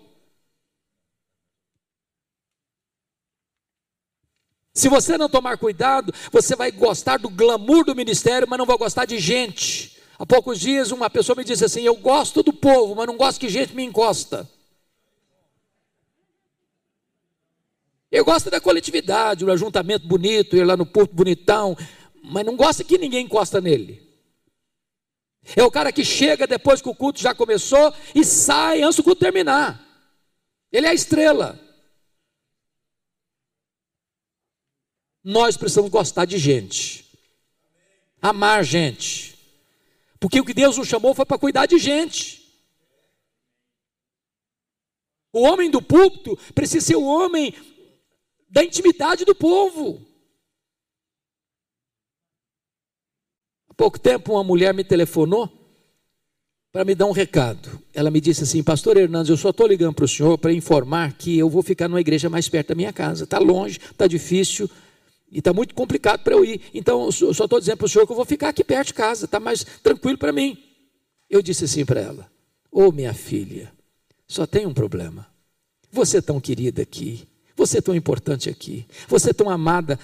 Se você não tomar cuidado, você vai gostar do glamour do ministério, mas não vai gostar de gente. Há poucos dias uma pessoa me disse assim: Eu gosto do povo, mas não gosto que gente me encosta. Eu gosto da coletividade, do ajuntamento bonito, ir lá no porto bonitão, mas não gosto que ninguém encosta nele. É o cara que chega depois que o culto já começou e sai antes do culto terminar. Ele é a estrela. Nós precisamos gostar de gente, amar gente, porque o que Deus nos chamou foi para cuidar de gente. O homem do púlpito precisa ser o homem da intimidade do povo. Pouco tempo, uma mulher me telefonou para me dar um recado. Ela me disse assim: Pastor Hernandes, eu só estou ligando para o senhor para informar que eu vou ficar numa igreja mais perto da minha casa. Está longe, está difícil. E está muito complicado para eu ir. Então, eu só estou dizendo para o senhor que eu vou ficar aqui perto de casa, está mais tranquilo para mim. Eu disse assim para ela: Ô oh, minha filha, só tem um problema. Você é tão querida aqui, você é tão importante aqui, você é tão amada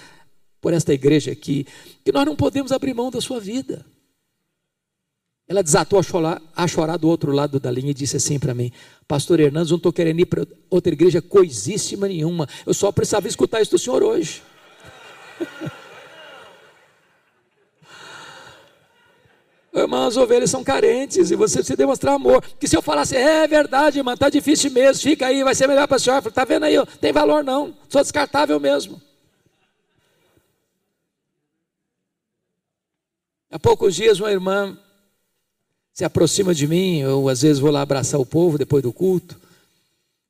por esta igreja aqui, que nós não podemos abrir mão da sua vida. Ela desatou a chorar, a chorar do outro lado da linha e disse assim para mim: Pastor Hernandes, não estou querendo ir para outra igreja coisíssima nenhuma. Eu só precisava escutar isso do senhor hoje. [laughs] Irmã, as ovelhas são carentes e você precisa demonstrar amor. Que se eu falasse, é verdade, irmã, está difícil mesmo, fica aí, vai ser melhor para a senhora. Está vendo aí, ó, tem valor não, sou descartável mesmo. Há poucos dias, uma irmã se aproxima de mim, eu às vezes vou lá abraçar o povo depois do culto,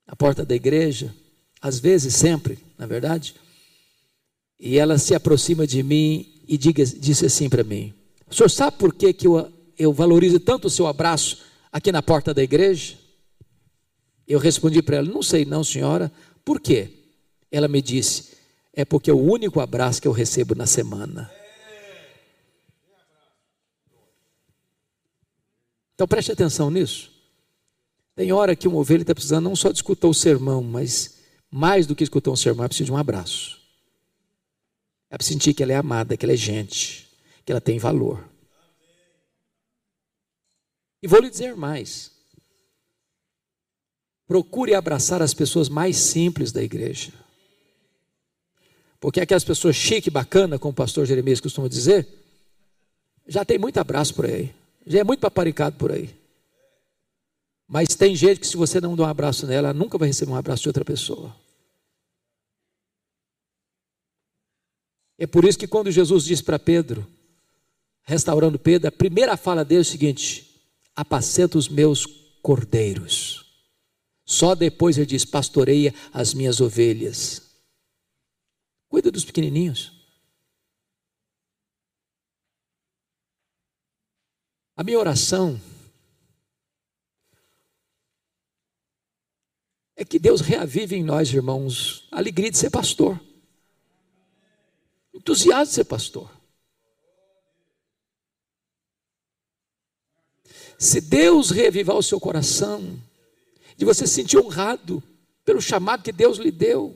na porta da igreja, às vezes, sempre, na verdade, e ela se aproxima de mim e diga, disse assim para mim: O senhor sabe por que, que eu, eu valorizo tanto o seu abraço aqui na porta da igreja? Eu respondi para ela: Não sei, não, senhora. Por quê? Ela me disse: É porque é o único abraço que eu recebo na semana. Então preste atenção nisso. Tem hora que uma ovelha está precisando não só de escutar o sermão, mas mais do que escutar um sermão, ela precisa de um abraço. Ela precisa sentir que ela é amada, que ela é gente, que ela tem valor. E vou lhe dizer mais. Procure abraçar as pessoas mais simples da igreja. Porque aquelas pessoas chique, bacana, como o pastor Jeremias costuma dizer, já tem muito abraço por aí. Já é muito paparicado por aí. Mas tem gente que se você não dá um abraço nela, ela nunca vai receber um abraço de outra pessoa. É por isso que quando Jesus disse para Pedro, restaurando Pedro, a primeira fala dele é o seguinte: apacenta os meus cordeiros. Só depois ele diz: pastoreia as minhas ovelhas. Cuida dos pequenininhos. A minha oração é que Deus reavive em nós, irmãos, a alegria de ser pastor, entusiasmo de ser pastor. Se Deus reavivar o seu coração, de você se sentir honrado pelo chamado que Deus lhe deu,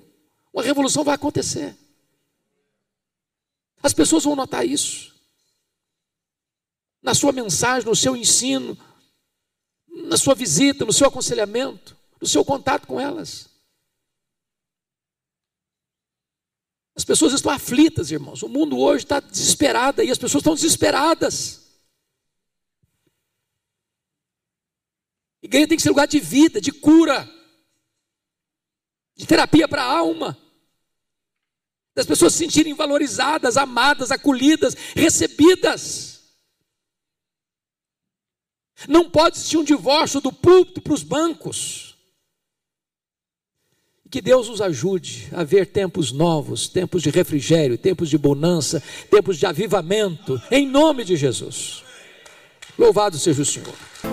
uma revolução vai acontecer. As pessoas vão notar isso na sua mensagem, no seu ensino, na sua visita, no seu aconselhamento, no seu contato com elas. As pessoas estão aflitas, irmãos. O mundo hoje está desesperado e as pessoas estão desesperadas. Igreja tem que ser lugar de vida, de cura, de terapia para a alma. Das pessoas se sentirem valorizadas, amadas, acolhidas, recebidas. Não pode existir um divórcio do púlpito para os bancos. Que Deus nos ajude a ver tempos novos, tempos de refrigério, tempos de bonança, tempos de avivamento, em nome de Jesus. Louvado seja o Senhor.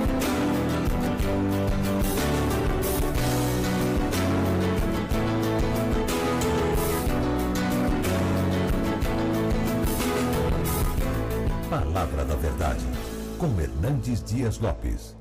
Hernandes Dias Lopes.